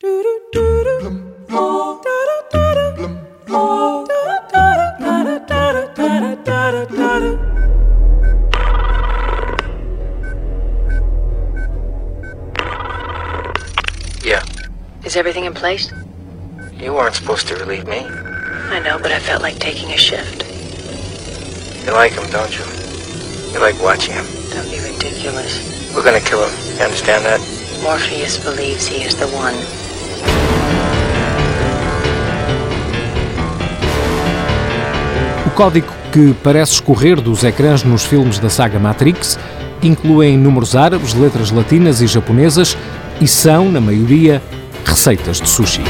Yeah. Is everything in place? You weren't supposed to relieve me. I know, but I felt like taking a shift. You like him, don't you? You like watching him. Don't be ridiculous. We're gonna kill him. You understand that? Morpheus believes he is the one. O código que parece escorrer dos ecrãs nos filmes da saga Matrix incluem números árabes, letras latinas e japonesas e são, na maioria, receitas de sushi.